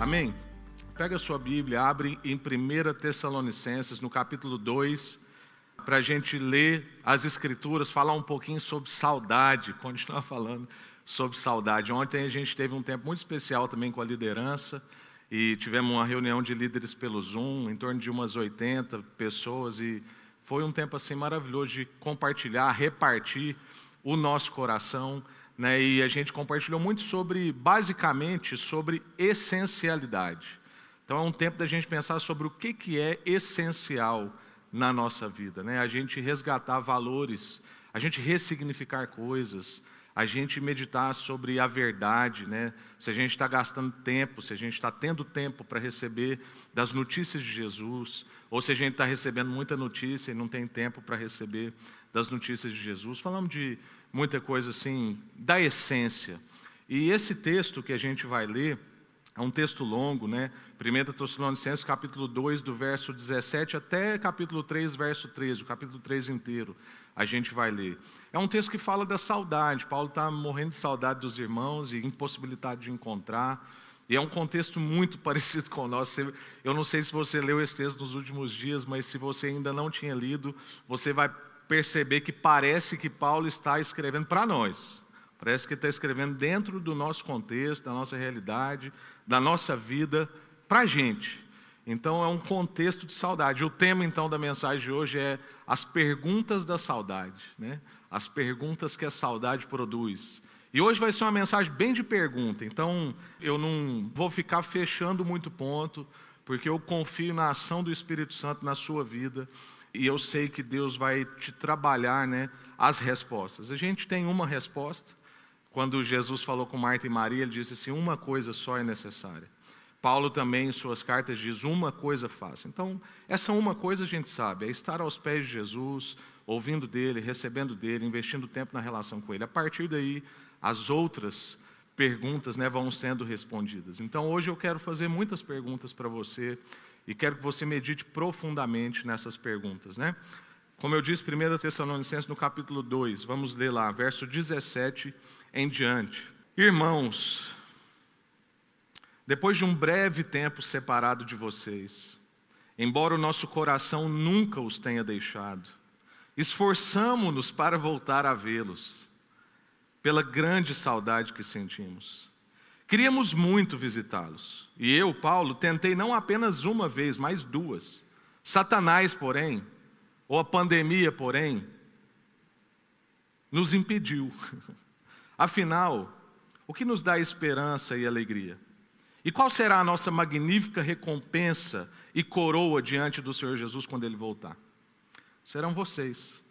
Amém? Pega a sua Bíblia, abre em 1 Tessalonicenses, no capítulo 2, para a gente ler as Escrituras, falar um pouquinho sobre saudade, continuar falando sobre saudade. Ontem a gente teve um tempo muito especial também com a liderança e tivemos uma reunião de líderes pelo Zoom, em torno de umas 80 pessoas e foi um tempo assim maravilhoso de compartilhar, repartir o nosso coração, né? E a gente compartilhou muito sobre, basicamente, sobre essencialidade. Então é um tempo da gente pensar sobre o que, que é essencial na nossa vida, né? A gente resgatar valores, a gente ressignificar coisas, a gente meditar sobre a verdade, né? Se a gente está gastando tempo, se a gente está tendo tempo para receber das notícias de Jesus, ou se a gente está recebendo muita notícia e não tem tempo para receber das notícias de Jesus. Falamos de muita coisa assim, da essência. E esse texto que a gente vai ler, é um texto longo, né? 1 Tessalonicenses, capítulo 2, do verso 17 até capítulo 3, verso 13, o capítulo 3 inteiro, a gente vai ler. É um texto que fala da saudade. Paulo está morrendo de saudade dos irmãos e impossibilidade de encontrar. E é um contexto muito parecido com o nosso. Eu não sei se você leu esse texto nos últimos dias, mas se você ainda não tinha lido, você vai perceber que parece que Paulo está escrevendo para nós. Parece que está escrevendo dentro do nosso contexto, da nossa realidade, da nossa vida, para a gente. Então é um contexto de saudade. O tema então da mensagem de hoje é as perguntas da saudade, né? As perguntas que a saudade produz. E hoje vai ser uma mensagem bem de pergunta, então eu não vou ficar fechando muito ponto, porque eu confio na ação do Espírito Santo na sua vida e eu sei que Deus vai te trabalhar né, as respostas. A gente tem uma resposta. Quando Jesus falou com Marta e Maria, ele disse assim: uma coisa só é necessária. Paulo também, em suas cartas, diz: uma coisa faça. Então, essa uma coisa a gente sabe: é estar aos pés de Jesus, ouvindo dele, recebendo dele, investindo tempo na relação com ele. A partir daí, as outras perguntas né, vão sendo respondidas. Então, hoje eu quero fazer muitas perguntas para você e quero que você medite profundamente nessas perguntas. Né? Como eu disse, 1 Tessalonicenses, no capítulo 2, vamos ler lá, verso 17 em diante. Irmãos, depois de um breve tempo separado de vocês, embora o nosso coração nunca os tenha deixado, esforçamo-nos para voltar a vê-los pela grande saudade que sentimos. Queríamos muito visitá-los. E eu, Paulo, tentei não apenas uma vez, mas duas. Satanás, porém, ou a pandemia, porém, nos impediu. Afinal, o que nos dá esperança e alegria? E qual será a nossa magnífica recompensa e coroa diante do Senhor Jesus quando ele voltar? Serão vocês.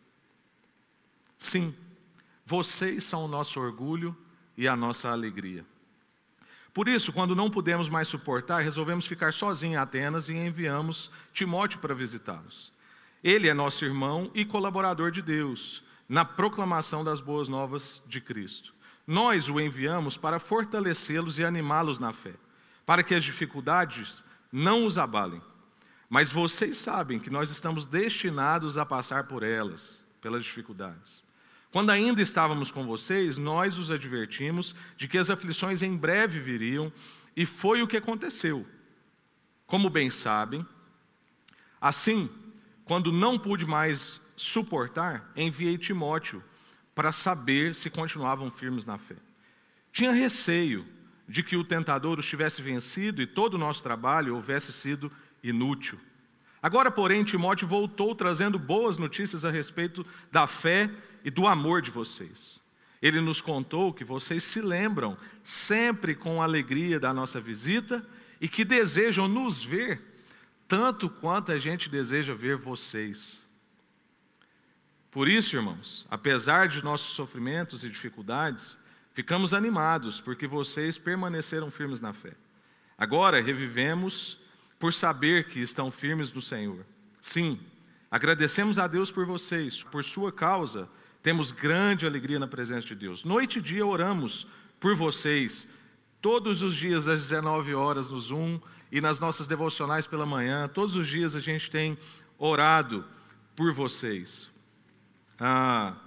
Sim, vocês são o nosso orgulho e a nossa alegria. Por isso, quando não pudemos mais suportar, resolvemos ficar sozinhos em Atenas e enviamos Timóteo para visitá-los. Ele é nosso irmão e colaborador de Deus na proclamação das boas novas de Cristo. Nós o enviamos para fortalecê-los e animá-los na fé, para que as dificuldades não os abalem. Mas vocês sabem que nós estamos destinados a passar por elas, pelas dificuldades. Quando ainda estávamos com vocês, nós os advertimos de que as aflições em breve viriam, e foi o que aconteceu. Como bem sabem, assim, quando não pude mais suportar, enviei Timóteo para saber se continuavam firmes na fé. Tinha receio de que o tentador os tivesse vencido e todo o nosso trabalho houvesse sido inútil. Agora, porém, Timóteo voltou trazendo boas notícias a respeito da fé e do amor de vocês. Ele nos contou que vocês se lembram sempre com alegria da nossa visita e que desejam nos ver tanto quanto a gente deseja ver vocês. Por isso, irmãos, apesar de nossos sofrimentos e dificuldades, ficamos animados porque vocês permaneceram firmes na fé. Agora revivemos por saber que estão firmes no Senhor. Sim, agradecemos a Deus por vocês, por sua causa temos grande alegria na presença de Deus. Noite e dia oramos por vocês, todos os dias às 19 horas no Zoom e nas nossas devocionais pela manhã. Todos os dias a gente tem orado por vocês, ah,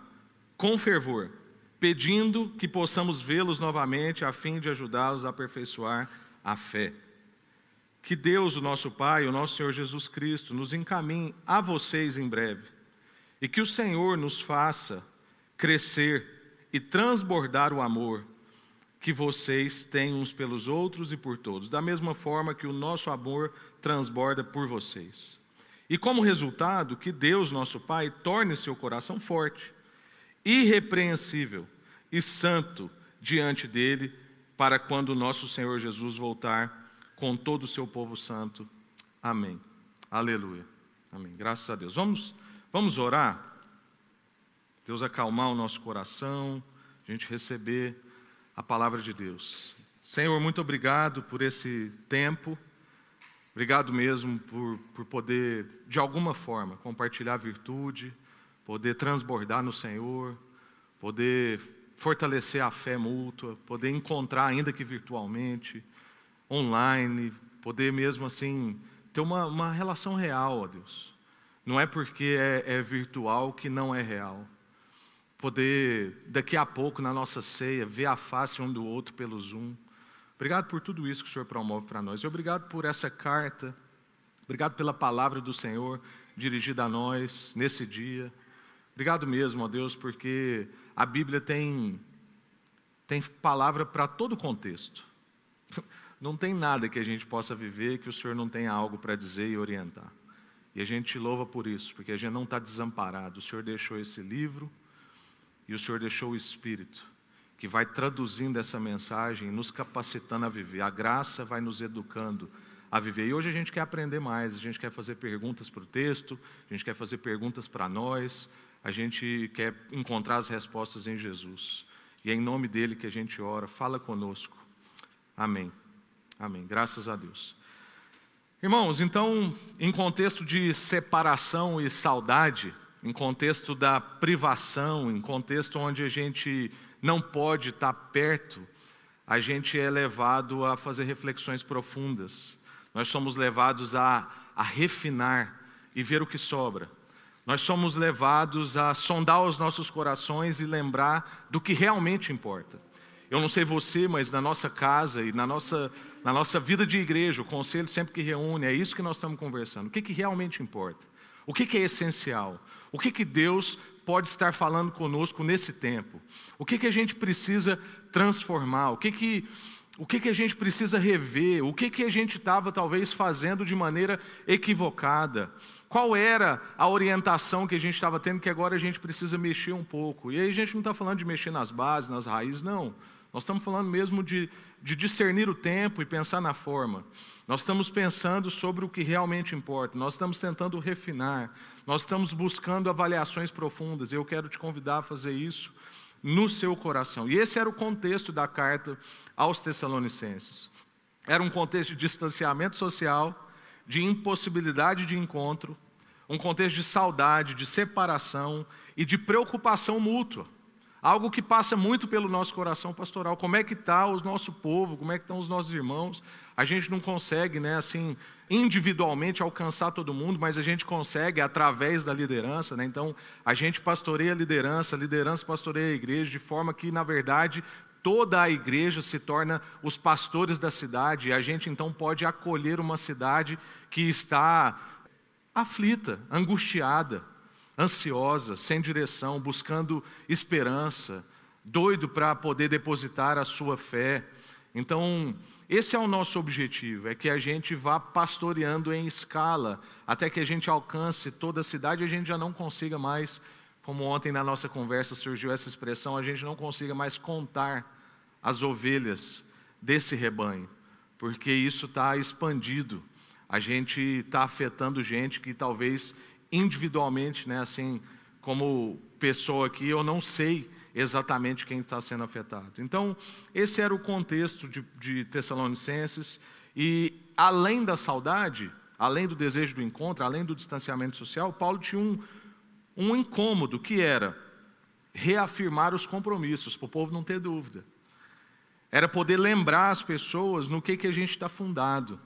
com fervor, pedindo que possamos vê-los novamente a fim de ajudá-los a aperfeiçoar a fé. que Deus, o nosso Pai, o nosso Senhor Jesus Cristo, nos encaminhe a vocês em breve e que o Senhor nos faça crescer e transbordar o amor que vocês têm uns pelos outros e por todos, da mesma forma que o nosso amor transborda por vocês. E como resultado, que Deus, nosso Pai, torne seu coração forte, irrepreensível e santo diante dele, para quando nosso Senhor Jesus voltar com todo o seu povo santo. Amém. Aleluia. Amém. Graças a Deus. Vamos, vamos orar? Deus acalmar o nosso coração, a gente receber a palavra de Deus. Senhor, muito obrigado por esse tempo. Obrigado mesmo por, por poder, de alguma forma, compartilhar virtude, poder transbordar no Senhor, poder fortalecer a fé mútua, poder encontrar, ainda que virtualmente, online, poder mesmo assim ter uma, uma relação real, ó Deus. Não é porque é, é virtual que não é real poder, daqui a pouco, na nossa ceia, ver a face um do outro pelo Zoom. Obrigado por tudo isso que o Senhor promove para nós. E obrigado por essa carta. Obrigado pela palavra do Senhor dirigida a nós nesse dia. Obrigado mesmo, ó Deus, porque a Bíblia tem, tem palavra para todo contexto. Não tem nada que a gente possa viver que o Senhor não tenha algo para dizer e orientar. E a gente te louva por isso, porque a gente não está desamparado. O Senhor deixou esse livro e o Senhor deixou o Espírito, que vai traduzindo essa mensagem, nos capacitando a viver. A graça vai nos educando a viver. E hoje a gente quer aprender mais, a gente quer fazer perguntas para o texto, a gente quer fazer perguntas para nós, a gente quer encontrar as respostas em Jesus. E é em nome dele que a gente ora. Fala conosco. Amém. Amém. Graças a Deus. Irmãos, então, em contexto de separação e saudade, em contexto da privação, em contexto onde a gente não pode estar perto, a gente é levado a fazer reflexões profundas. Nós somos levados a, a refinar e ver o que sobra. Nós somos levados a sondar os nossos corações e lembrar do que realmente importa. Eu não sei você, mas na nossa casa e na nossa, na nossa vida de igreja, o conselho sempre que reúne, é isso que nós estamos conversando. O que, que realmente importa? O que, que é essencial? O que, que Deus pode estar falando conosco nesse tempo? O que, que a gente precisa transformar? O que, que, o que, que a gente precisa rever? O que, que a gente estava talvez fazendo de maneira equivocada? Qual era a orientação que a gente estava tendo que agora a gente precisa mexer um pouco? E aí a gente não está falando de mexer nas bases, nas raízes, não. Nós estamos falando mesmo de, de discernir o tempo e pensar na forma. Nós estamos pensando sobre o que realmente importa, nós estamos tentando refinar, nós estamos buscando avaliações profundas, e eu quero te convidar a fazer isso no seu coração. E esse era o contexto da carta aos Tessalonicenses. Era um contexto de distanciamento social, de impossibilidade de encontro, um contexto de saudade, de separação e de preocupação mútua. Algo que passa muito pelo nosso coração pastoral. Como é que está o nosso povo? Como é que estão os nossos irmãos? A gente não consegue, né, assim, individualmente alcançar todo mundo, mas a gente consegue através da liderança, né? Então, a gente pastoreia a liderança, a liderança pastoreia a igreja, de forma que, na verdade, toda a igreja se torna os pastores da cidade, e a gente então pode acolher uma cidade que está aflita, angustiada, ansiosa, sem direção, buscando esperança, doido para poder depositar a sua fé. Então, esse é o nosso objetivo, é que a gente vá pastoreando em escala, até que a gente alcance toda a cidade e a gente já não consiga mais, como ontem na nossa conversa surgiu essa expressão, a gente não consiga mais contar as ovelhas desse rebanho, porque isso está expandido. A gente está afetando gente que talvez individualmente, né, assim, como pessoa aqui, eu não sei exatamente quem está sendo afetado. Então, esse era o contexto de, de Tessalonicenses, e além da saudade, além do desejo do encontro, além do distanciamento social, Paulo tinha um, um incômodo que era reafirmar os compromissos, para o povo não ter dúvida. Era poder lembrar as pessoas no que, que a gente está fundado.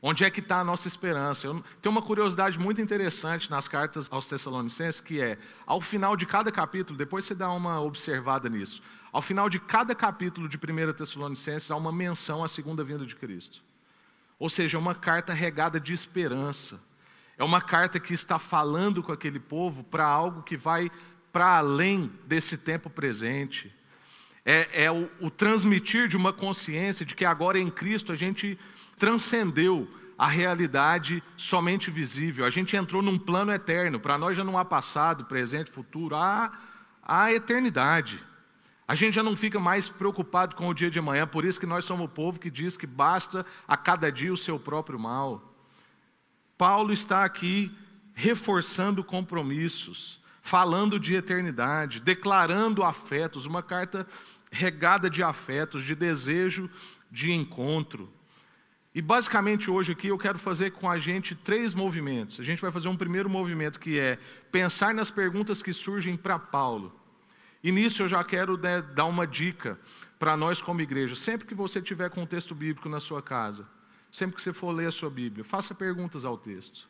Onde é que está a nossa esperança? Eu, tem uma curiosidade muito interessante nas cartas aos Tessalonicenses, que é, ao final de cada capítulo, depois você dá uma observada nisso, ao final de cada capítulo de 1 Tessalonicenses há uma menção à segunda vinda de Cristo. Ou seja, é uma carta regada de esperança. É uma carta que está falando com aquele povo para algo que vai para além desse tempo presente. É, é o, o transmitir de uma consciência de que agora em Cristo a gente transcendeu a realidade somente visível. A gente entrou num plano eterno. Para nós já não há passado, presente, futuro, há, há eternidade. A gente já não fica mais preocupado com o dia de amanhã, por isso que nós somos o povo que diz que basta a cada dia o seu próprio mal. Paulo está aqui reforçando compromissos, falando de eternidade, declarando afetos, uma carta regada de afetos, de desejo de encontro. E basicamente hoje aqui eu quero fazer com a gente três movimentos. A gente vai fazer um primeiro movimento que é pensar nas perguntas que surgem para Paulo. E nisso eu já quero né, dar uma dica para nós como igreja. Sempre que você tiver com um texto bíblico na sua casa, sempre que você for ler a sua Bíblia, faça perguntas ao texto.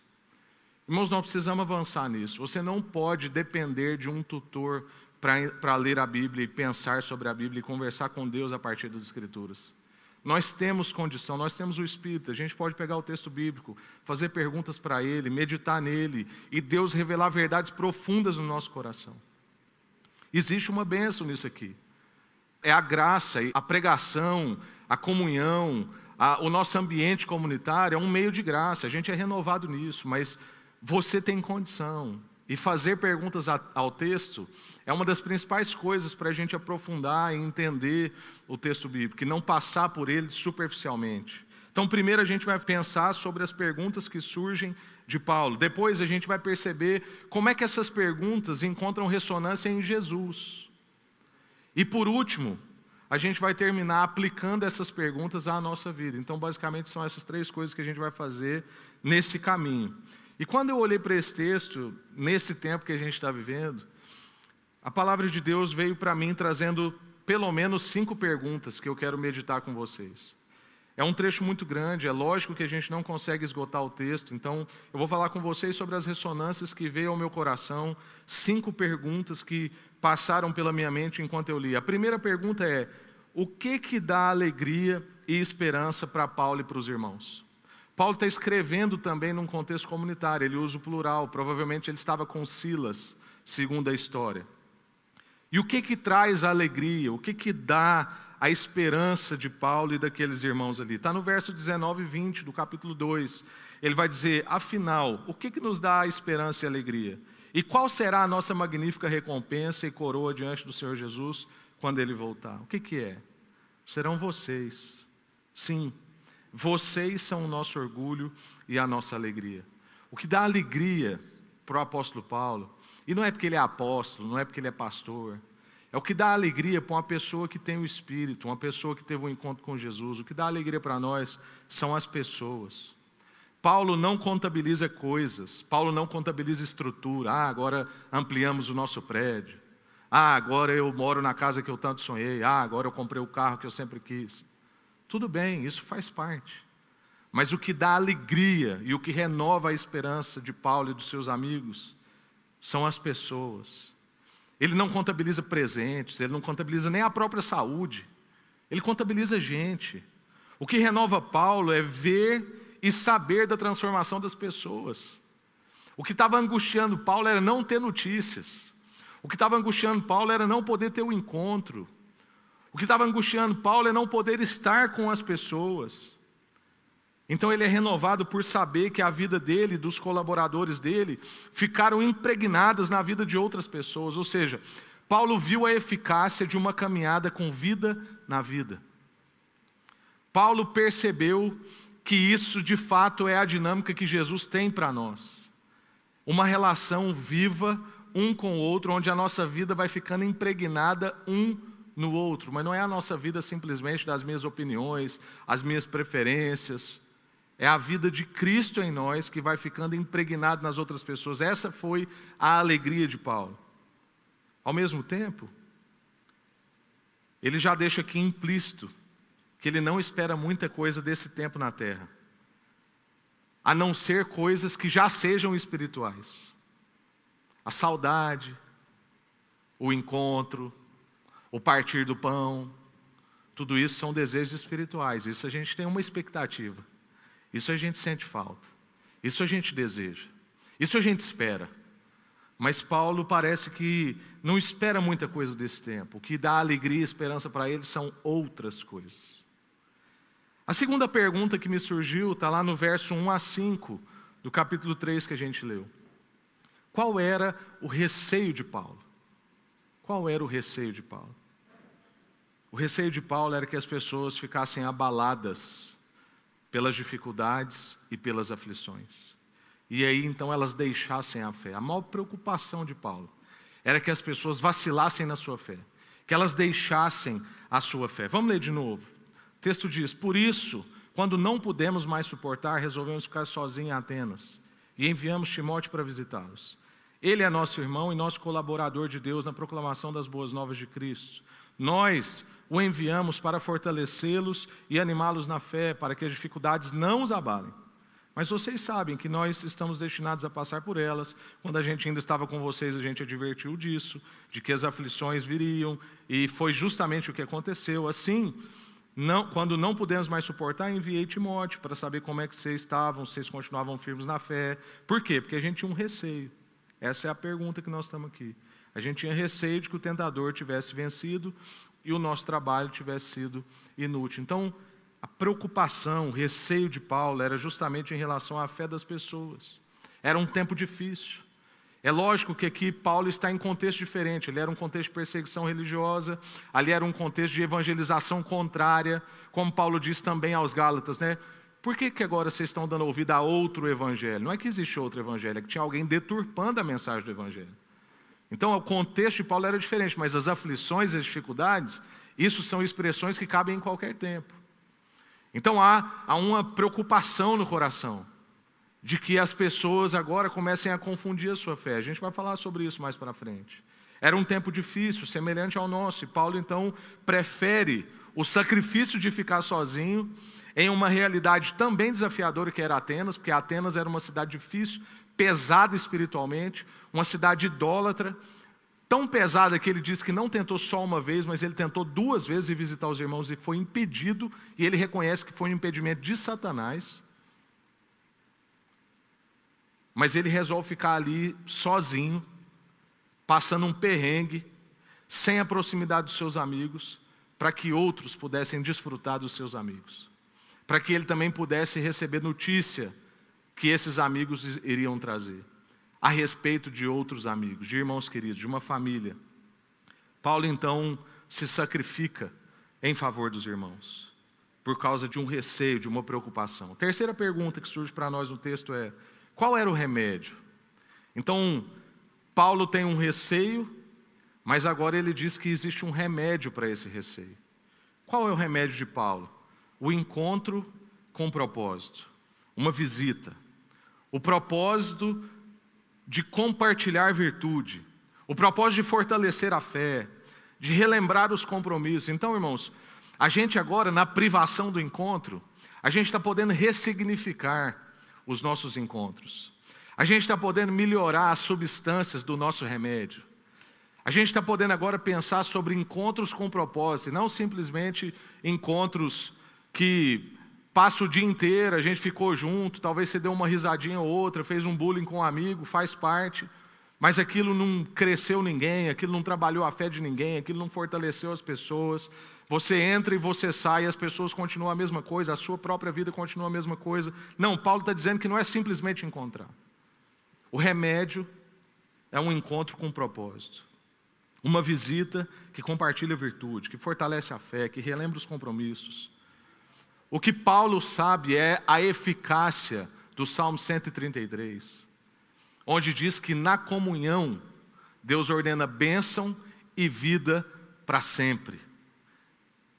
Irmãos, nós precisamos avançar nisso. Você não pode depender de um tutor para ler a Bíblia e pensar sobre a Bíblia e conversar com Deus a partir das Escrituras. Nós temos condição, nós temos o Espírito, a gente pode pegar o texto bíblico, fazer perguntas para ele, meditar nele e Deus revelar verdades profundas no nosso coração. Existe uma bênção nisso aqui. É a graça, a pregação, a comunhão, a, o nosso ambiente comunitário é um meio de graça, a gente é renovado nisso, mas você tem condição. E fazer perguntas ao texto é uma das principais coisas para a gente aprofundar e entender o texto bíblico, e não passar por ele superficialmente. Então, primeiro a gente vai pensar sobre as perguntas que surgem de Paulo. Depois a gente vai perceber como é que essas perguntas encontram ressonância em Jesus. E por último, a gente vai terminar aplicando essas perguntas à nossa vida. Então, basicamente, são essas três coisas que a gente vai fazer nesse caminho. E quando eu olhei para esse texto, nesse tempo que a gente está vivendo, a palavra de Deus veio para mim trazendo pelo menos cinco perguntas que eu quero meditar com vocês. É um trecho muito grande, é lógico que a gente não consegue esgotar o texto, então eu vou falar com vocês sobre as ressonâncias que veio ao meu coração, cinco perguntas que passaram pela minha mente enquanto eu li. A primeira pergunta é: o que que dá alegria e esperança para Paulo e para os irmãos? Paulo está escrevendo também num contexto comunitário, ele usa o plural, provavelmente ele estava com Silas, segundo a história. E o que que traz a alegria, o que que dá a esperança de Paulo e daqueles irmãos ali? Está no verso 19 e 20 do capítulo 2. Ele vai dizer: afinal, o que que nos dá a esperança e alegria? E qual será a nossa magnífica recompensa e coroa diante do Senhor Jesus quando ele voltar? O que que é? Serão vocês. Sim, vocês são o nosso orgulho e a nossa alegria. O que dá alegria para o apóstolo Paulo, e não é porque ele é apóstolo, não é porque ele é pastor, é o que dá alegria para uma pessoa que tem o Espírito, uma pessoa que teve um encontro com Jesus. O que dá alegria para nós são as pessoas. Paulo não contabiliza coisas, Paulo não contabiliza estrutura. Ah, agora ampliamos o nosso prédio. Ah, agora eu moro na casa que eu tanto sonhei. Ah, agora eu comprei o carro que eu sempre quis. Tudo bem, isso faz parte. Mas o que dá alegria e o que renova a esperança de Paulo e dos seus amigos são as pessoas. Ele não contabiliza presentes, ele não contabiliza nem a própria saúde, ele contabiliza gente. O que renova Paulo é ver e saber da transformação das pessoas. O que estava angustiando Paulo era não ter notícias. O que estava angustiando Paulo era não poder ter o um encontro. O que estava angustiando Paulo é não poder estar com as pessoas. Então ele é renovado por saber que a vida dele, dos colaboradores dele, ficaram impregnadas na vida de outras pessoas. Ou seja, Paulo viu a eficácia de uma caminhada com vida na vida. Paulo percebeu que isso de fato é a dinâmica que Jesus tem para nós. Uma relação viva um com o outro, onde a nossa vida vai ficando impregnada um no outro, mas não é a nossa vida simplesmente das minhas opiniões, as minhas preferências. É a vida de Cristo em nós que vai ficando impregnado nas outras pessoas. Essa foi a alegria de Paulo. Ao mesmo tempo, ele já deixa aqui implícito que ele não espera muita coisa desse tempo na terra, a não ser coisas que já sejam espirituais. A saudade, o encontro, o partir do pão, tudo isso são desejos espirituais. Isso a gente tem uma expectativa. Isso a gente sente falta. Isso a gente deseja. Isso a gente espera. Mas Paulo parece que não espera muita coisa desse tempo. O que dá alegria e esperança para ele são outras coisas. A segunda pergunta que me surgiu está lá no verso 1 a 5 do capítulo 3 que a gente leu. Qual era o receio de Paulo? Qual era o receio de Paulo? O receio de Paulo era que as pessoas ficassem abaladas pelas dificuldades e pelas aflições. E aí então elas deixassem a fé. A maior preocupação de Paulo era que as pessoas vacilassem na sua fé, que elas deixassem a sua fé. Vamos ler de novo. O texto diz: Por isso, quando não pudemos mais suportar, resolvemos ficar sozinhos em Atenas e enviamos Timóteo para visitá-los. Ele é nosso irmão e nosso colaborador de Deus na proclamação das boas novas de Cristo. Nós o enviamos para fortalecê-los e animá-los na fé, para que as dificuldades não os abalem. Mas vocês sabem que nós estamos destinados a passar por elas. Quando a gente ainda estava com vocês, a gente advertiu disso, de que as aflições viriam, e foi justamente o que aconteceu. Assim, não, quando não pudemos mais suportar, enviei Timóteo para saber como é que vocês estavam, se vocês continuavam firmes na fé. Por quê? Porque a gente tinha um receio. Essa é a pergunta que nós estamos aqui. A gente tinha receio de que o tentador tivesse vencido e o nosso trabalho tivesse sido inútil. Então, a preocupação, o receio de Paulo era justamente em relação à fé das pessoas. Era um tempo difícil. É lógico que aqui Paulo está em contexto diferente. Ele era um contexto de perseguição religiosa, ali era um contexto de evangelização contrária, como Paulo diz também aos Gálatas, né? Por que, que agora vocês estão dando ouvido a outro evangelho? Não é que existe outro evangelho, é que tinha alguém deturpando a mensagem do evangelho. Então, o contexto de Paulo era diferente, mas as aflições e as dificuldades, isso são expressões que cabem em qualquer tempo. Então, há, há uma preocupação no coração de que as pessoas agora comecem a confundir a sua fé. A gente vai falar sobre isso mais para frente. Era um tempo difícil, semelhante ao nosso, e Paulo então prefere o sacrifício de ficar sozinho em uma realidade também desafiadora que era Atenas, porque Atenas era uma cidade difícil, pesada espiritualmente, uma cidade idólatra, tão pesada que ele diz que não tentou só uma vez, mas ele tentou duas vezes visitar os irmãos e foi impedido, e ele reconhece que foi um impedimento de Satanás. Mas ele resolve ficar ali sozinho, passando um perrengue, sem a proximidade dos seus amigos, para que outros pudessem desfrutar dos seus amigos, para que ele também pudesse receber notícia que esses amigos iriam trazer, a respeito de outros amigos, de irmãos queridos, de uma família. Paulo então se sacrifica em favor dos irmãos, por causa de um receio, de uma preocupação. Terceira pergunta que surge para nós no texto é: qual era o remédio? Então, Paulo tem um receio, mas agora ele diz que existe um remédio para esse receio. Qual é o remédio de Paulo? O encontro com propósito, uma visita, o propósito de compartilhar virtude, o propósito de fortalecer a fé, de relembrar os compromissos. Então, irmãos, a gente agora, na privação do encontro, a gente está podendo ressignificar os nossos encontros. A gente está podendo melhorar as substâncias do nosso remédio. A gente está podendo agora pensar sobre encontros com propósito, e não simplesmente encontros que passa o dia inteiro, a gente ficou junto, talvez você deu uma risadinha ou outra, fez um bullying com um amigo, faz parte, mas aquilo não cresceu ninguém, aquilo não trabalhou a fé de ninguém, aquilo não fortaleceu as pessoas. Você entra e você sai, as pessoas continuam a mesma coisa, a sua própria vida continua a mesma coisa. Não, Paulo está dizendo que não é simplesmente encontrar. O remédio é um encontro com um propósito. Uma visita que compartilha virtude, que fortalece a fé, que relembra os compromissos. O que Paulo sabe é a eficácia do Salmo 133, onde diz que na comunhão Deus ordena bênção e vida para sempre.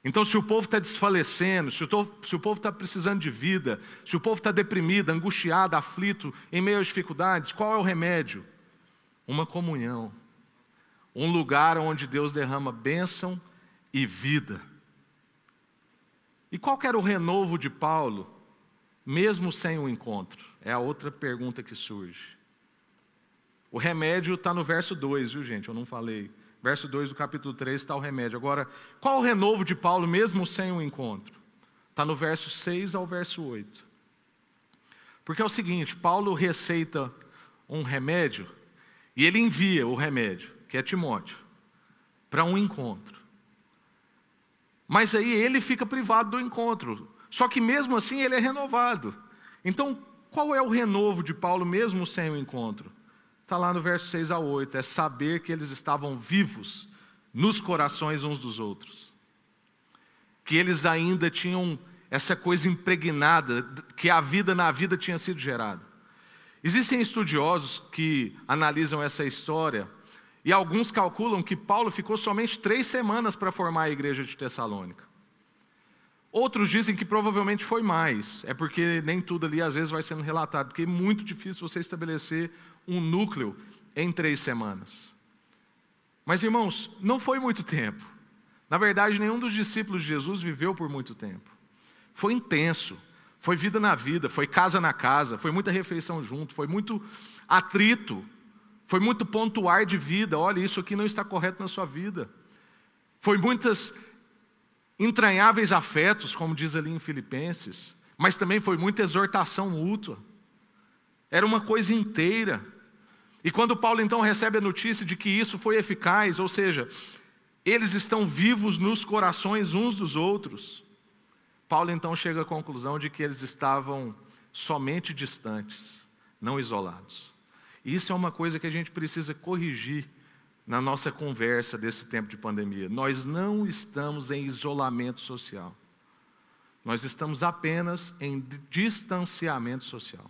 Então, se o povo está desfalecendo, se o povo está precisando de vida, se o povo está deprimido, angustiado, aflito, em meio às dificuldades, qual é o remédio? Uma comunhão, um lugar onde Deus derrama bênção e vida. E qual era o renovo de Paulo, mesmo sem o encontro? É a outra pergunta que surge. O remédio está no verso 2, viu gente? Eu não falei. Verso 2 do capítulo 3 está o remédio. Agora, qual o renovo de Paulo, mesmo sem o encontro? Está no verso 6 ao verso 8. Porque é o seguinte: Paulo receita um remédio e ele envia o remédio, que é Timóteo, para um encontro. Mas aí ele fica privado do encontro. Só que mesmo assim ele é renovado. Então, qual é o renovo de Paulo mesmo sem o encontro? Está lá no verso 6 a 8: é saber que eles estavam vivos nos corações uns dos outros. Que eles ainda tinham essa coisa impregnada, que a vida na vida tinha sido gerada. Existem estudiosos que analisam essa história e alguns calculam que Paulo ficou somente três semanas para formar a igreja de Tessalônica. Outros dizem que provavelmente foi mais, é porque nem tudo ali às vezes vai sendo relatado, porque é muito difícil você estabelecer um núcleo em três semanas. Mas irmãos, não foi muito tempo. Na verdade, nenhum dos discípulos de Jesus viveu por muito tempo. Foi intenso, foi vida na vida, foi casa na casa, foi muita refeição junto, foi muito atrito, foi muito pontuar de vida. Olha, isso aqui não está correto na sua vida. Foi muitas entranháveis afetos, como diz ali em Filipenses, mas também foi muita exortação mútua. Era uma coisa inteira. E quando Paulo então recebe a notícia de que isso foi eficaz, ou seja, eles estão vivos nos corações uns dos outros, Paulo então chega à conclusão de que eles estavam somente distantes, não isolados. Isso é uma coisa que a gente precisa corrigir na nossa conversa desse tempo de pandemia. Nós não estamos em isolamento social. Nós estamos apenas em distanciamento social.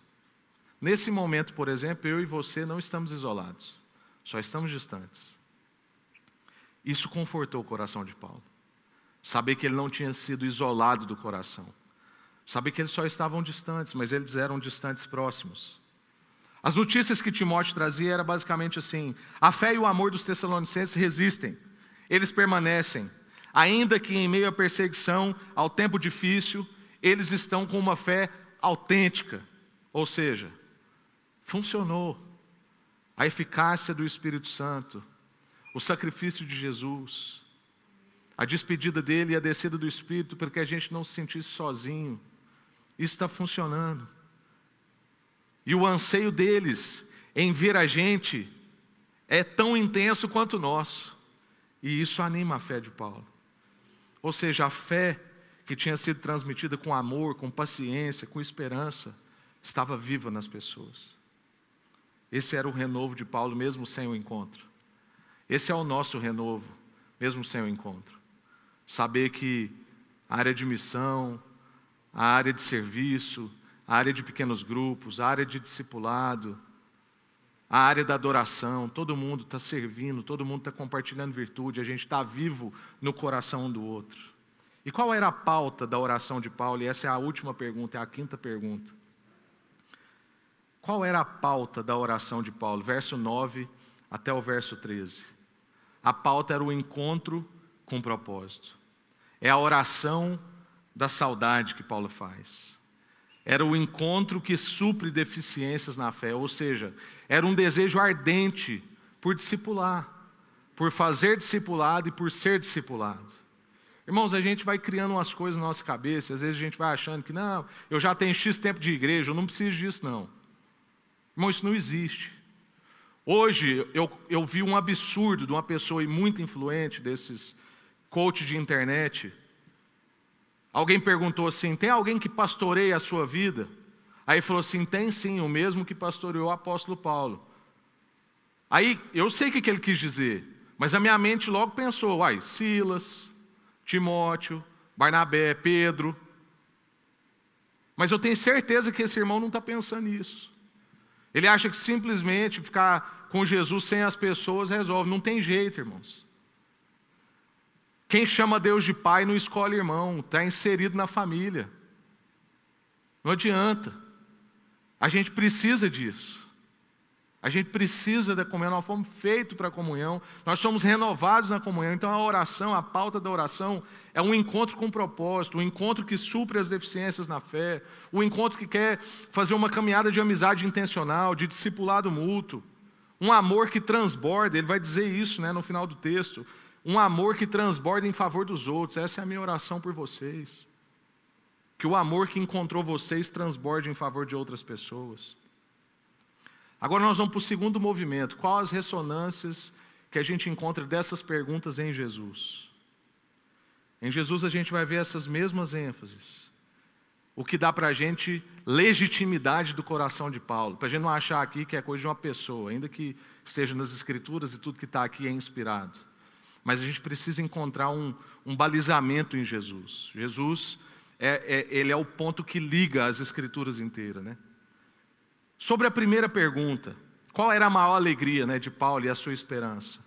Nesse momento, por exemplo, eu e você não estamos isolados, só estamos distantes. Isso confortou o coração de Paulo. Saber que ele não tinha sido isolado do coração. Saber que eles só estavam distantes, mas eles eram distantes próximos. As notícias que Timóteo trazia era basicamente assim: a fé e o amor dos tessalonicenses resistem, eles permanecem, ainda que em meio à perseguição, ao tempo difícil, eles estão com uma fé autêntica, ou seja, funcionou. A eficácia do Espírito Santo, o sacrifício de Jesus, a despedida dele e a descida do Espírito para que a gente não se sentisse sozinho, isso está funcionando. E o anseio deles em ver a gente é tão intenso quanto o nosso. E isso anima a fé de Paulo. Ou seja, a fé que tinha sido transmitida com amor, com paciência, com esperança, estava viva nas pessoas. Esse era o renovo de Paulo, mesmo sem o encontro. Esse é o nosso renovo, mesmo sem o encontro. Saber que a área de missão, a área de serviço, a área de pequenos grupos, a área de discipulado, a área da adoração, todo mundo está servindo, todo mundo está compartilhando virtude, a gente está vivo no coração um do outro. E qual era a pauta da oração de Paulo? E essa é a última pergunta, é a quinta pergunta. Qual era a pauta da oração de Paulo? Verso 9 até o verso 13. A pauta era o encontro com propósito. É a oração da saudade que Paulo faz era o encontro que supre deficiências na fé, ou seja, era um desejo ardente por discipular, por fazer discipulado e por ser discipulado. Irmãos, a gente vai criando umas coisas na nossa cabeça, às vezes a gente vai achando que, não, eu já tenho X tempo de igreja, eu não preciso disso, não. Irmão, isso não existe. Hoje eu, eu vi um absurdo de uma pessoa muito influente, desses coach de internet, Alguém perguntou assim: tem alguém que pastoreia a sua vida? Aí falou assim: tem sim, o mesmo que pastoreou o apóstolo Paulo. Aí eu sei o que ele quis dizer, mas a minha mente logo pensou: uai, Silas, Timóteo, Barnabé, Pedro. Mas eu tenho certeza que esse irmão não está pensando nisso. Ele acha que simplesmente ficar com Jesus sem as pessoas resolve. Não tem jeito, irmãos. Quem chama Deus de pai não escolhe irmão, está inserido na família. Não adianta. A gente precisa disso. A gente precisa da comunhão, nós fomos feitos para a comunhão, nós somos renovados na comunhão. Então a oração, a pauta da oração é um encontro com propósito, um encontro que supre as deficiências na fé, um encontro que quer fazer uma caminhada de amizade intencional, de discipulado mútuo, um amor que transborda, ele vai dizer isso né, no final do texto um amor que transborda em favor dos outros. Essa é a minha oração por vocês. que o amor que encontrou vocês transborde em favor de outras pessoas. Agora nós vamos para o segundo movimento. Quais as ressonâncias que a gente encontra dessas perguntas em Jesus? Em Jesus a gente vai ver essas mesmas ênfases. O que dá para a gente legitimidade do coração de Paulo, para a gente não achar aqui que é coisa de uma pessoa, ainda que esteja nas Escrituras e tudo que está aqui é inspirado. Mas a gente precisa encontrar um, um balizamento em Jesus. Jesus é, é, ele é o ponto que liga as Escrituras inteiras, né? Sobre a primeira pergunta, qual era a maior alegria né, de Paulo e a sua esperança?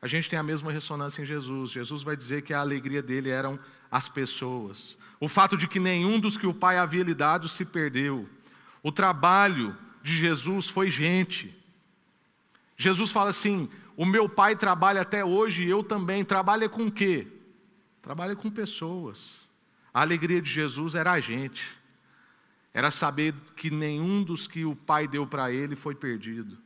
A gente tem a mesma ressonância em Jesus. Jesus vai dizer que a alegria dele eram as pessoas. O fato de que nenhum dos que o Pai havia lhe dado se perdeu. O trabalho de Jesus foi gente. Jesus fala assim: o meu pai trabalha até hoje e eu também. Trabalha com o quê? Trabalha com pessoas. A alegria de Jesus era a gente. Era saber que nenhum dos que o pai deu para ele foi perdido.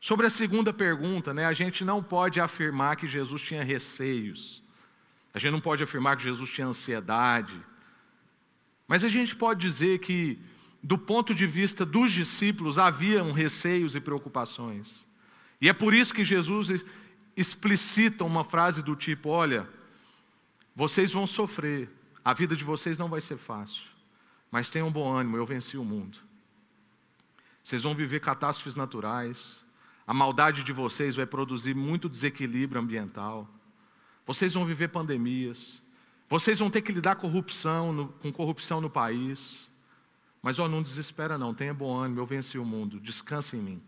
Sobre a segunda pergunta, né, a gente não pode afirmar que Jesus tinha receios. A gente não pode afirmar que Jesus tinha ansiedade. Mas a gente pode dizer que, do ponto de vista dos discípulos, haviam receios e preocupações. E é por isso que Jesus explicita uma frase do tipo: Olha, vocês vão sofrer, a vida de vocês não vai ser fácil, mas tenham bom ânimo, eu venci o mundo. Vocês vão viver catástrofes naturais, a maldade de vocês vai produzir muito desequilíbrio ambiental, vocês vão viver pandemias, vocês vão ter que lidar corrupção no, com corrupção no país. Mas ó, não desespera não, tenha bom ânimo, eu venci o mundo, descanse em mim.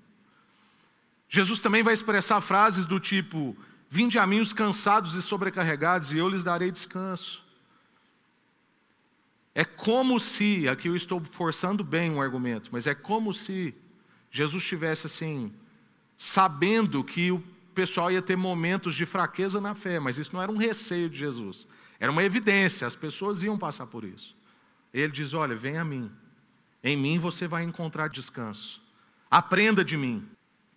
Jesus também vai expressar frases do tipo: Vinde a mim os cansados e sobrecarregados, e eu lhes darei descanso. É como se, aqui eu estou forçando bem um argumento, mas é como se Jesus estivesse assim, sabendo que o pessoal ia ter momentos de fraqueza na fé, mas isso não era um receio de Jesus, era uma evidência, as pessoas iam passar por isso. Ele diz: Olha, vem a mim, em mim você vai encontrar descanso, aprenda de mim,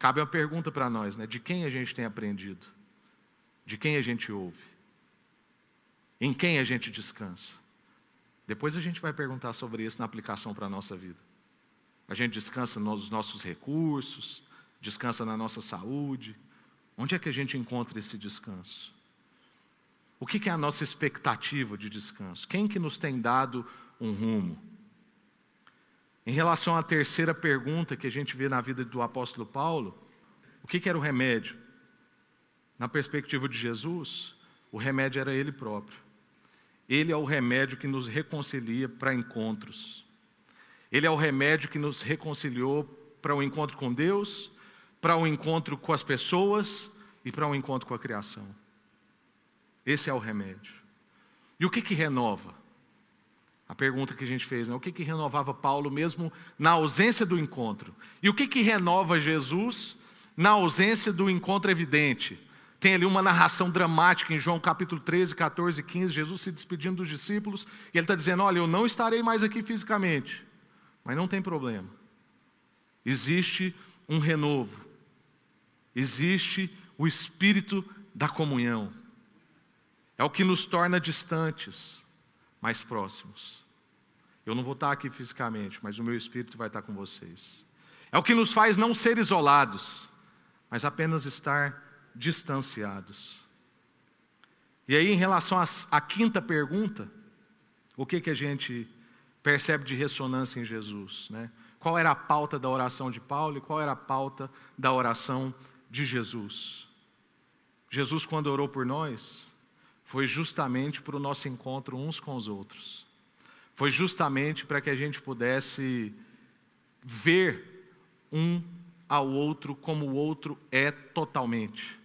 Cabe uma pergunta para nós, né? De quem a gente tem aprendido? De quem a gente ouve? Em quem a gente descansa? Depois a gente vai perguntar sobre isso na aplicação para a nossa vida. A gente descansa nos nossos recursos, descansa na nossa saúde. Onde é que a gente encontra esse descanso? O que é a nossa expectativa de descanso? Quem que nos tem dado um rumo? Em relação à terceira pergunta que a gente vê na vida do apóstolo Paulo, o que, era o remédio? Na perspectiva de Jesus, o remédio era Ele próprio. Ele é o remédio que nos reconcilia para encontros. Ele é o remédio que nos reconciliou para o um encontro com Deus, para o um encontro com as pessoas e para o um encontro com a criação. Esse é o remédio. E o que, que renova? A pergunta que a gente fez, né? o que, que renovava Paulo mesmo na ausência do encontro? E o que, que renova Jesus na ausência do encontro evidente? Tem ali uma narração dramática em João capítulo 13, 14 e 15, Jesus se despedindo dos discípulos, e ele está dizendo: Olha, eu não estarei mais aqui fisicamente, mas não tem problema. Existe um renovo, existe o espírito da comunhão, é o que nos torna distantes mais próximos. Eu não vou estar aqui fisicamente, mas o meu espírito vai estar com vocês. É o que nos faz não ser isolados, mas apenas estar distanciados. E aí, em relação à quinta pergunta, o que, que a gente percebe de ressonância em Jesus? Né? Qual era a pauta da oração de Paulo e qual era a pauta da oração de Jesus? Jesus, quando orou por nós, foi justamente para o nosso encontro uns com os outros. Foi justamente para que a gente pudesse ver um ao outro como o outro é totalmente.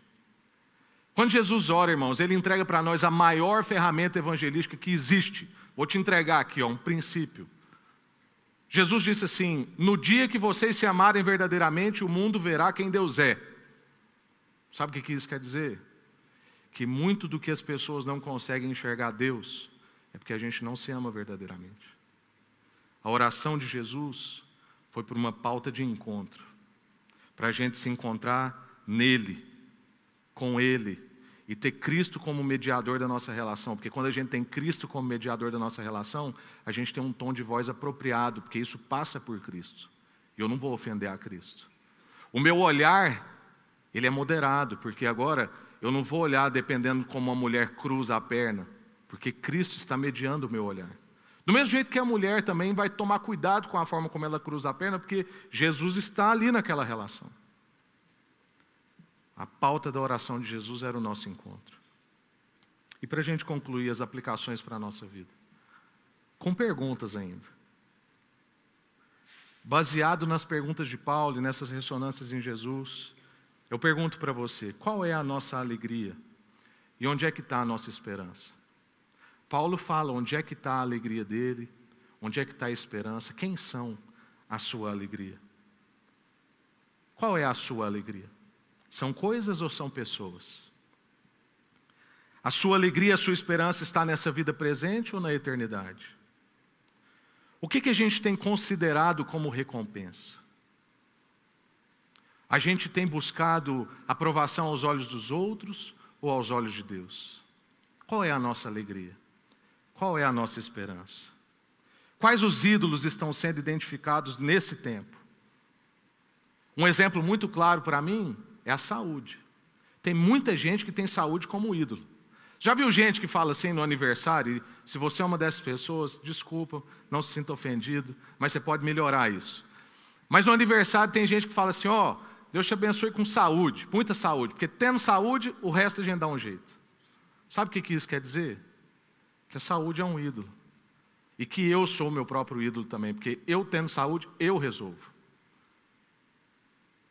Quando Jesus ora, irmãos, ele entrega para nós a maior ferramenta evangelística que existe. Vou te entregar aqui, ó, um princípio. Jesus disse assim: No dia que vocês se amarem verdadeiramente, o mundo verá quem Deus é. Sabe o que isso quer dizer? Que muito do que as pessoas não conseguem enxergar Deus é porque a gente não se ama verdadeiramente. A oração de Jesus foi por uma pauta de encontro, para a gente se encontrar nele, com ele e ter Cristo como mediador da nossa relação, porque quando a gente tem Cristo como mediador da nossa relação, a gente tem um tom de voz apropriado, porque isso passa por Cristo. E eu não vou ofender a Cristo. O meu olhar, ele é moderado, porque agora eu não vou olhar dependendo como uma mulher cruza a perna, porque Cristo está mediando o meu olhar. Do mesmo jeito que a mulher também vai tomar cuidado com a forma como ela cruza a perna, porque Jesus está ali naquela relação. A pauta da oração de Jesus era o nosso encontro. E para a gente concluir as aplicações para a nossa vida, com perguntas ainda. Baseado nas perguntas de Paulo e nessas ressonâncias em Jesus, eu pergunto para você: qual é a nossa alegria? E onde é que está a nossa esperança? Paulo fala onde é que está a alegria dele, onde é que está a esperança, quem são a sua alegria? Qual é a sua alegria? São coisas ou são pessoas? A sua alegria, a sua esperança está nessa vida presente ou na eternidade? O que, que a gente tem considerado como recompensa? A gente tem buscado aprovação aos olhos dos outros ou aos olhos de Deus? Qual é a nossa alegria? Qual é a nossa esperança? Quais os ídolos estão sendo identificados nesse tempo? Um exemplo muito claro para mim é a saúde. Tem muita gente que tem saúde como ídolo. Já viu gente que fala assim no aniversário? Se você é uma dessas pessoas, desculpa, não se sinta ofendido, mas você pode melhorar isso. Mas no aniversário tem gente que fala assim: ó, oh, Deus te abençoe com saúde, muita saúde, porque tendo saúde, o resto a gente dá um jeito. Sabe o que, que isso quer dizer? Que a saúde é um ídolo. E que eu sou o meu próprio ídolo também, porque eu tendo saúde, eu resolvo.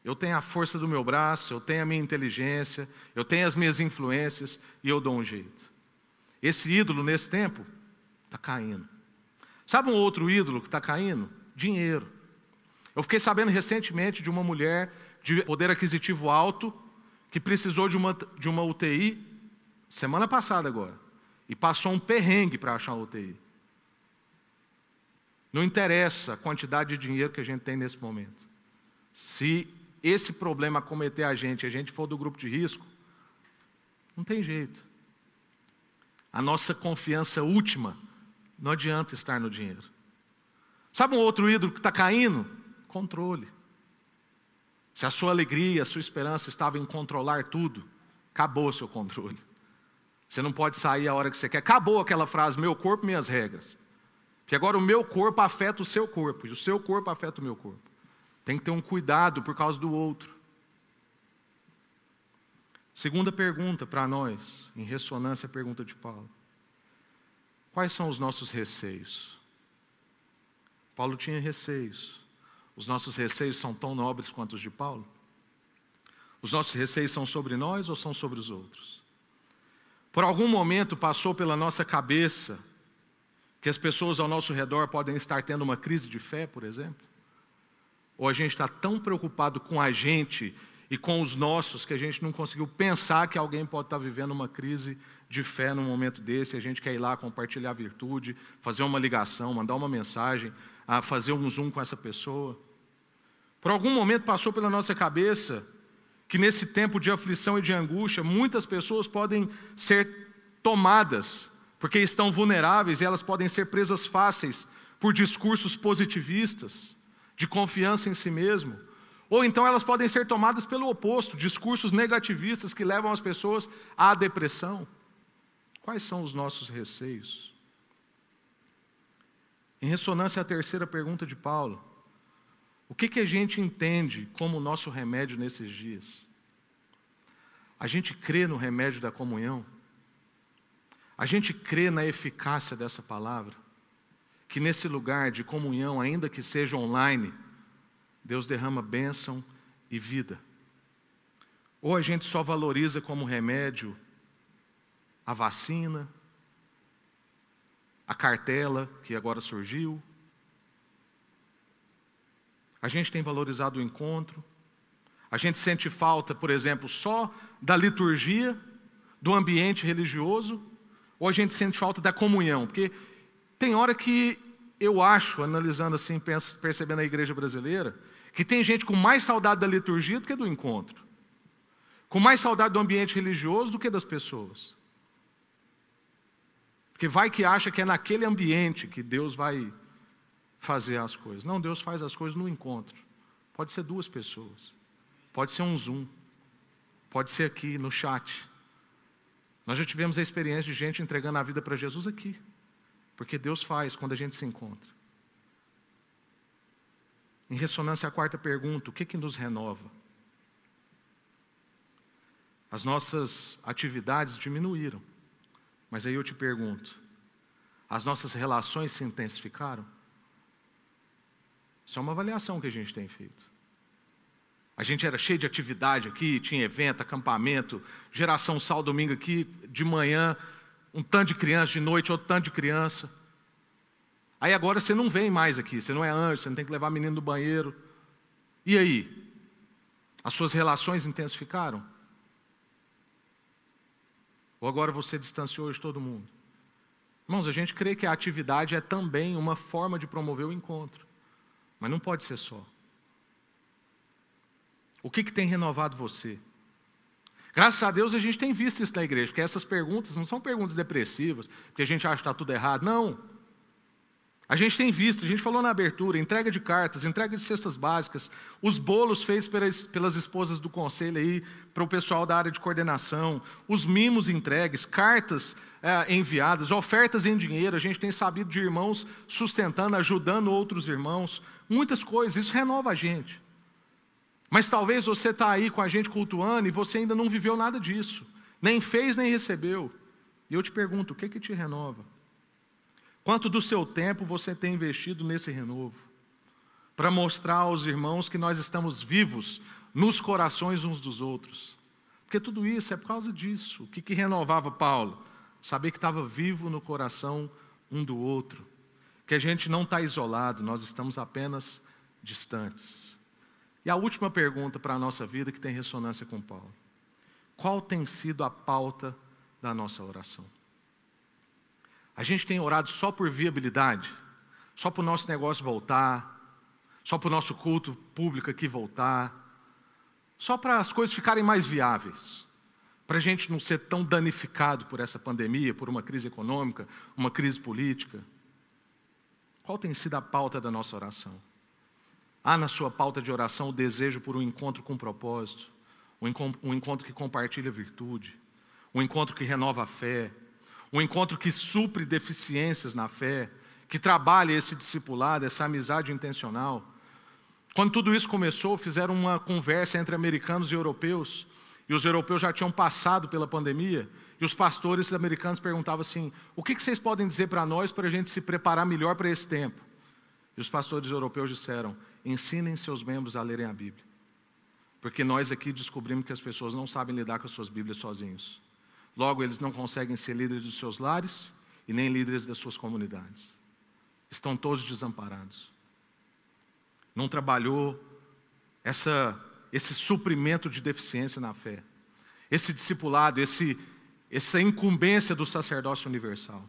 Eu tenho a força do meu braço, eu tenho a minha inteligência, eu tenho as minhas influências e eu dou um jeito. Esse ídolo, nesse tempo, está caindo. Sabe um outro ídolo que está caindo? Dinheiro. Eu fiquei sabendo recentemente de uma mulher de poder aquisitivo alto que precisou de uma, de uma UTI semana passada agora. E passou um perrengue para achar uma UTI. Não interessa a quantidade de dinheiro que a gente tem nesse momento. Se esse problema acometer a gente, a gente for do grupo de risco, não tem jeito. A nossa confiança última não adianta estar no dinheiro. Sabe um outro ídolo que está caindo? Controle. Se a sua alegria, a sua esperança estava em controlar tudo, acabou o seu controle. Você não pode sair a hora que você quer. Acabou aquela frase, meu corpo, minhas regras. Porque agora o meu corpo afeta o seu corpo, e o seu corpo afeta o meu corpo. Tem que ter um cuidado por causa do outro. Segunda pergunta para nós, em ressonância à pergunta de Paulo: Quais são os nossos receios? Paulo tinha receios. Os nossos receios são tão nobres quanto os de Paulo? Os nossos receios são sobre nós ou são sobre os outros? Por algum momento passou pela nossa cabeça que as pessoas ao nosso redor podem estar tendo uma crise de fé, por exemplo? Ou a gente está tão preocupado com a gente e com os nossos que a gente não conseguiu pensar que alguém pode estar vivendo uma crise de fé num momento desse, a gente quer ir lá compartilhar virtude, fazer uma ligação, mandar uma mensagem, fazer um zoom com essa pessoa. Por algum momento passou pela nossa cabeça que nesse tempo de aflição e de angústia, muitas pessoas podem ser tomadas, porque estão vulneráveis e elas podem ser presas fáceis por discursos positivistas de confiança em si mesmo. Ou então elas podem ser tomadas pelo oposto, discursos negativistas que levam as pessoas à depressão. Quais são os nossos receios? Em ressonância à terceira pergunta de Paulo, o que, que a gente entende como nosso remédio nesses dias? A gente crê no remédio da comunhão? A gente crê na eficácia dessa palavra? que nesse lugar de comunhão, ainda que seja online, Deus derrama bênção e vida. Ou a gente só valoriza como remédio a vacina, a cartela que agora surgiu. A gente tem valorizado o encontro. A gente sente falta, por exemplo, só da liturgia, do ambiente religioso, ou a gente sente falta da comunhão, porque tem hora que eu acho, analisando assim, percebendo a igreja brasileira, que tem gente com mais saudade da liturgia do que do encontro. Com mais saudade do ambiente religioso do que das pessoas. Porque vai que acha que é naquele ambiente que Deus vai fazer as coisas. Não, Deus faz as coisas no encontro. Pode ser duas pessoas. Pode ser um Zoom. Pode ser aqui no chat. Nós já tivemos a experiência de gente entregando a vida para Jesus aqui. Porque Deus faz quando a gente se encontra. Em ressonância à quarta pergunta, o que, que nos renova? As nossas atividades diminuíram. Mas aí eu te pergunto: as nossas relações se intensificaram? Isso é uma avaliação que a gente tem feito. A gente era cheio de atividade aqui, tinha evento, acampamento, geração sal domingo aqui, de manhã, um tanto de criança, de noite, outro tanto de criança. Aí agora você não vem mais aqui, você não é anjo, você não tem que levar menino no banheiro. E aí? As suas relações intensificaram? Ou agora você distanciou de todo mundo? Irmãos, a gente crê que a atividade é também uma forma de promover o encontro, mas não pode ser só. O que, que tem renovado você? Graças a Deus a gente tem visto isso na igreja, porque essas perguntas não são perguntas depressivas, porque a gente acha que está tudo errado. Não. A gente tem visto, a gente falou na abertura, entrega de cartas, entrega de cestas básicas, os bolos feitos pelas, pelas esposas do conselho aí, para o pessoal da área de coordenação, os mimos entregues, cartas é, enviadas, ofertas em dinheiro, a gente tem sabido de irmãos sustentando, ajudando outros irmãos, muitas coisas, isso renova a gente. Mas talvez você está aí com a gente cultuando e você ainda não viveu nada disso, nem fez nem recebeu. E eu te pergunto, o que que te renova? Quanto do seu tempo você tem investido nesse renovo? Para mostrar aos irmãos que nós estamos vivos nos corações uns dos outros. Porque tudo isso é por causa disso. O que, que renovava Paulo? Saber que estava vivo no coração um do outro. Que a gente não está isolado, nós estamos apenas distantes. E a última pergunta para a nossa vida que tem ressonância com Paulo: Qual tem sido a pauta da nossa oração? A gente tem orado só por viabilidade, só para o nosso negócio voltar, só para o nosso culto público aqui voltar, só para as coisas ficarem mais viáveis, para a gente não ser tão danificado por essa pandemia, por uma crise econômica, uma crise política. Qual tem sido a pauta da nossa oração? Há na sua pauta de oração o desejo por um encontro com propósito, um encontro que compartilha virtude, um encontro que renova a fé, um encontro que supre deficiências na fé, que trabalha esse discipulado, essa amizade intencional. Quando tudo isso começou, fizeram uma conversa entre americanos e europeus, e os europeus já tinham passado pela pandemia, e os pastores americanos perguntavam assim: o que vocês podem dizer para nós para a gente se preparar melhor para esse tempo? E os pastores europeus disseram: ensinem seus membros a lerem a Bíblia. Porque nós aqui descobrimos que as pessoas não sabem lidar com as suas Bíblias sozinhos. Logo, eles não conseguem ser líderes dos seus lares e nem líderes das suas comunidades. Estão todos desamparados. Não trabalhou essa, esse suprimento de deficiência na fé, esse discipulado, esse, essa incumbência do sacerdócio universal.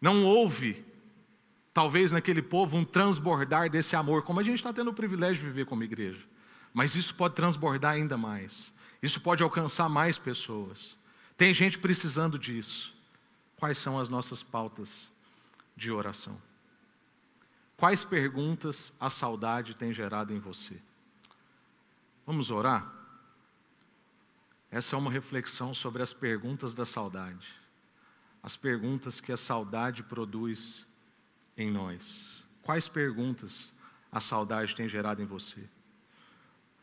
Não houve, talvez naquele povo, um transbordar desse amor, como a gente está tendo o privilégio de viver como igreja. Mas isso pode transbordar ainda mais. Isso pode alcançar mais pessoas. Tem gente precisando disso. Quais são as nossas pautas de oração? Quais perguntas a saudade tem gerado em você? Vamos orar? Essa é uma reflexão sobre as perguntas da saudade. As perguntas que a saudade produz em nós. Quais perguntas a saudade tem gerado em você?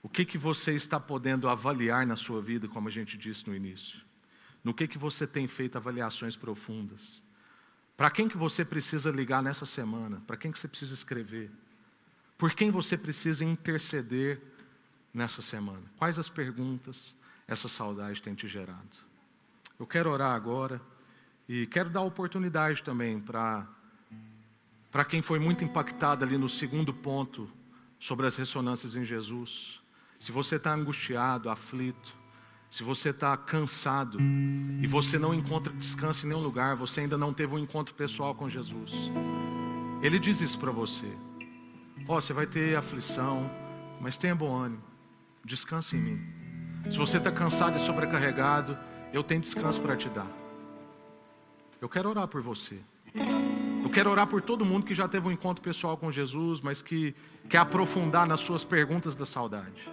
O que, que você está podendo avaliar na sua vida, como a gente disse no início? No que, que você tem feito avaliações profundas? Para quem que você precisa ligar nessa semana? Para quem que você precisa escrever? Por quem você precisa interceder nessa semana? Quais as perguntas essa saudade tem te gerado? Eu quero orar agora e quero dar oportunidade também para para quem foi muito impactado ali no segundo ponto sobre as ressonâncias em Jesus. Se você está angustiado, aflito, se você está cansado e você não encontra descanso em nenhum lugar, você ainda não teve um encontro pessoal com Jesus. Ele diz isso para você. Ó, oh, você vai ter aflição, mas tenha bom ânimo. Descanse em mim. Se você está cansado e sobrecarregado, eu tenho descanso para te dar. Eu quero orar por você. Eu quero orar por todo mundo que já teve um encontro pessoal com Jesus, mas que quer aprofundar nas suas perguntas da saudade.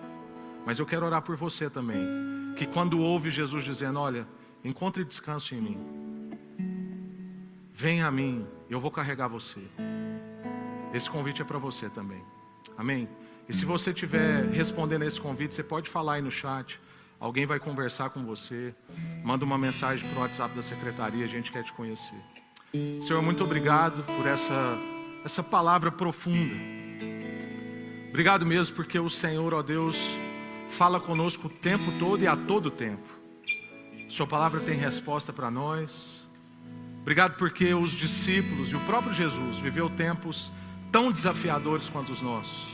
Mas eu quero orar por você também, que quando ouve Jesus dizendo: Olha, encontre descanso em mim, venha a mim, eu vou carregar você. Esse convite é para você também. Amém? E se você estiver respondendo a esse convite, você pode falar aí no chat. Alguém vai conversar com você. Manda uma mensagem para o WhatsApp da secretaria, a gente quer te conhecer. Senhor, muito obrigado por essa, essa palavra profunda. Obrigado mesmo porque o Senhor, ó Deus, fala conosco o tempo todo e a todo tempo. Sua palavra tem resposta para nós. Obrigado porque os discípulos e o próprio Jesus viveu tempos tão desafiadores quanto os nossos.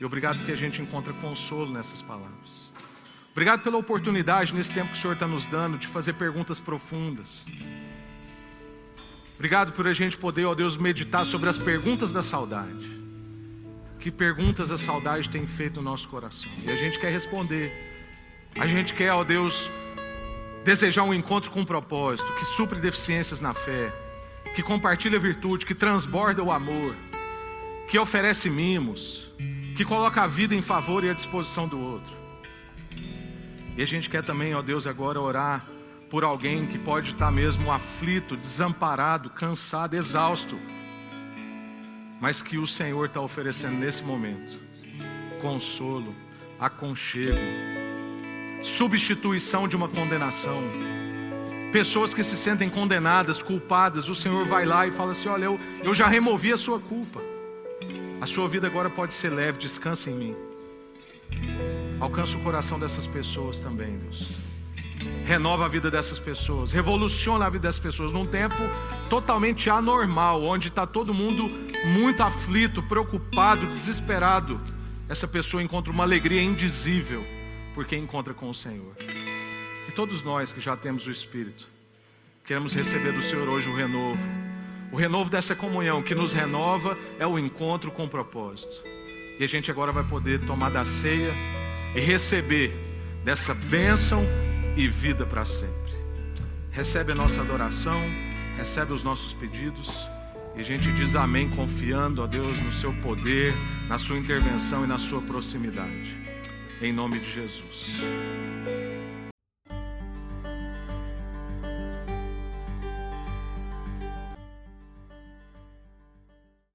E obrigado porque a gente encontra consolo nessas palavras. Obrigado pela oportunidade nesse tempo que o Senhor está nos dando de fazer perguntas profundas. Obrigado por a gente poder, ó Deus, meditar sobre as perguntas da saudade. Que perguntas a saudade tem feito no nosso coração? E a gente quer responder. A gente quer, ó Deus, desejar um encontro com um propósito, que supre deficiências na fé, que compartilha virtude, que transborda o amor, que oferece mimos, que coloca a vida em favor e à disposição do outro. E a gente quer também, ó Deus, agora orar por alguém que pode estar mesmo aflito, desamparado, cansado, exausto, mas que o Senhor está oferecendo nesse momento consolo, aconchego, substituição de uma condenação. Pessoas que se sentem condenadas, culpadas, o Senhor vai lá e fala assim: Olha, eu, eu já removi a sua culpa. A sua vida agora pode ser leve, descansa em mim. Alcança o coração dessas pessoas também, Deus. Renova a vida dessas pessoas, revoluciona a vida dessas pessoas num tempo totalmente anormal, onde está todo mundo muito aflito, preocupado, desesperado. Essa pessoa encontra uma alegria indizível porque encontra com o Senhor. E todos nós que já temos o Espírito, queremos receber do Senhor hoje o renovo. O renovo dessa comunhão que nos renova é o encontro com o propósito. E a gente agora vai poder tomar da ceia e receber dessa bênção e vida para sempre. Recebe a nossa adoração, recebe os nossos pedidos. E a gente diz amém, confiando a Deus no seu poder, na sua intervenção e na sua proximidade. Em nome de Jesus.